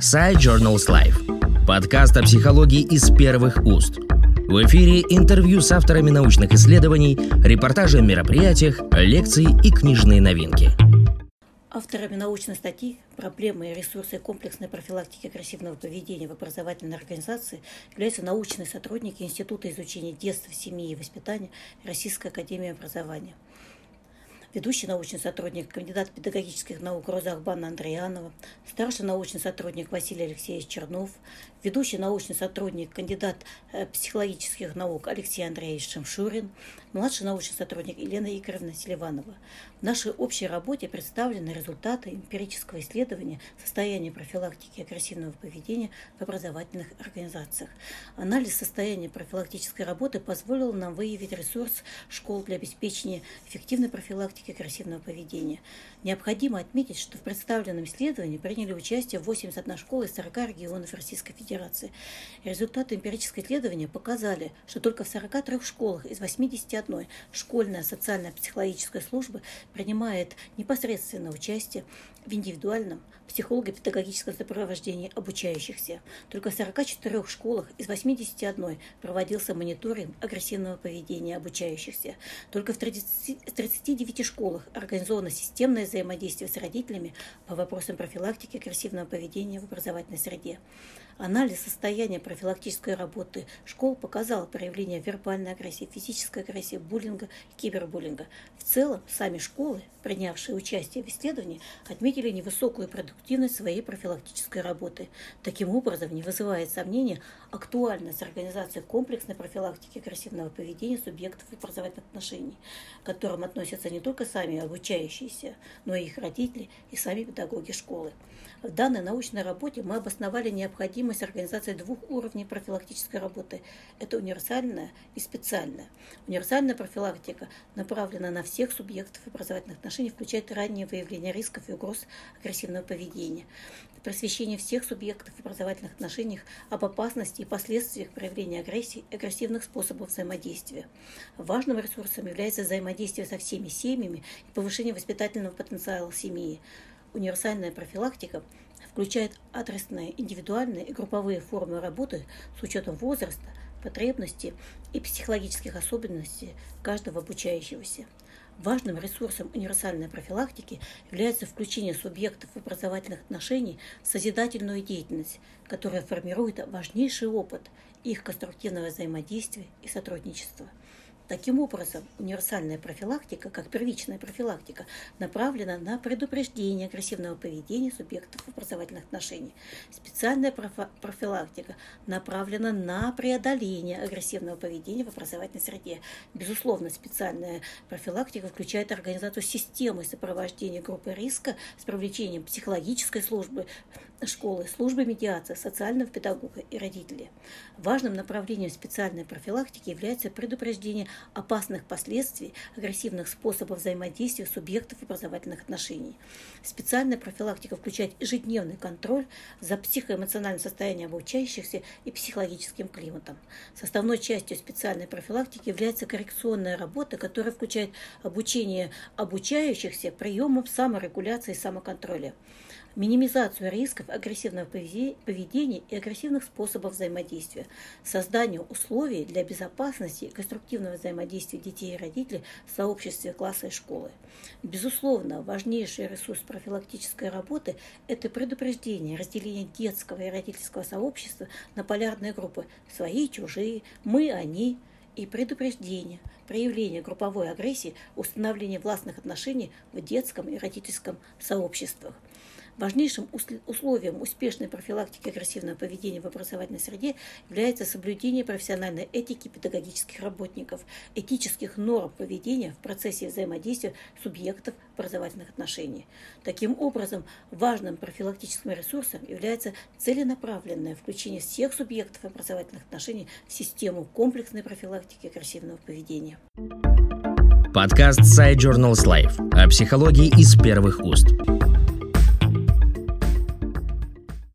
Side Journals Life. Подкаст о психологии из первых уст. В эфире интервью с авторами научных исследований, репортажи о мероприятиях, лекции и книжные новинки. Авторами научной статьи «Проблемы и ресурсы комплексной профилактики агрессивного поведения в образовательной организации» являются научные сотрудники Института изучения детства, семьи и воспитания Российской академии образования – ведущий научный сотрудник, кандидат педагогических наук Роза Ахбана Андреянова, старший научный сотрудник Василий Алексеевич Чернов, ведущий научный сотрудник, кандидат э, психологических наук Алексей Андреевич Шамшурин, младший научный сотрудник Елена Игоревна Селиванова. В нашей общей работе представлены результаты эмпирического исследования состояния профилактики агрессивного поведения в образовательных организациях. Анализ состояния профилактической работы позволил нам выявить ресурс школ для обеспечения эффективной профилактики профилактики агрессивного поведения. Необходимо отметить, что в представленном исследовании приняли участие 81 школа из 40 регионов Российской Федерации. Результаты эмпирического исследования показали, что только в 43 школах из 81 школьная социально-психологическая служба принимает непосредственное участие в индивидуальном психолого-педагогическом сопровождении обучающихся. Только в 44 школах из 81 проводился мониторинг агрессивного поведения обучающихся. Только в 30, 39 школах организовано системное взаимодействие с родителями по вопросам профилактики агрессивного поведения в образовательной среде. Анализ состояния профилактической работы школ показал проявление вербальной агрессии, физической агрессии, буллинга и кибербуллинга. В целом, сами школы, принявшие участие в исследовании, отметили невысокую продуктивность своей профилактической работы. Таким образом, не вызывает сомнения актуальность организации комплексной профилактики агрессивного поведения субъектов образовательных отношений, к которым относятся не только сами обучающиеся, но и их родители и сами педагоги школы. В данной научной работе мы обосновали необходимость организации двух уровней профилактической работы. Это универсальная и специальная. Универсальная профилактика направлена на всех субъектов образовательных отношений, включает раннее выявление рисков и угроз агрессивного поведения, просвещение всех субъектов образовательных отношениях об опасности и последствиях проявления агрессии и агрессивных способов взаимодействия. Важным ресурсом является взаимодействие со всеми семьями и повышение воспитательного потенциала семьи. Универсальная профилактика включает адресные, индивидуальные и групповые формы работы с учетом возраста, потребностей и психологических особенностей каждого обучающегося. Важным ресурсом универсальной профилактики является включение субъектов образовательных отношений в созидательную деятельность, которая формирует важнейший опыт их конструктивного взаимодействия и сотрудничества – Таким образом, универсальная профилактика, как первичная профилактика, направлена на предупреждение агрессивного поведения субъектов образовательных отношений. Специальная профилактика направлена на преодоление агрессивного поведения в образовательной среде. Безусловно, специальная профилактика включает организацию системы сопровождения группы риска с привлечением психологической службы, школы, службы медиации, социального педагога и родителей. Важным направлением специальной профилактики является предупреждение опасных последствий агрессивных способов взаимодействия субъектов образовательных отношений. Специальная профилактика включает ежедневный контроль за психоэмоциональным состоянием обучающихся и психологическим климатом. Составной частью специальной профилактики является коррекционная работа, которая включает обучение обучающихся приемам саморегуляции и самоконтроля минимизацию рисков агрессивного поведения и агрессивных способов взаимодействия, созданию условий для безопасности и конструктивного взаимодействия детей и родителей в сообществе класса и школы. Безусловно, важнейший ресурс профилактической работы – это предупреждение, разделение детского и родительского сообщества на полярные группы «свои», «чужие», «мы», «они», и предупреждение, проявление групповой агрессии, установление властных отношений в детском и родительском сообществах. Важнейшим условием успешной профилактики агрессивного поведения в образовательной среде является соблюдение профессиональной этики педагогических работников, этических норм поведения в процессе взаимодействия субъектов образовательных отношений. Таким образом, важным профилактическим ресурсом является целенаправленное включение всех субъектов образовательных отношений в систему комплексной профилактики агрессивного поведения. Подкаст Side Journals Life о психологии из первых уст.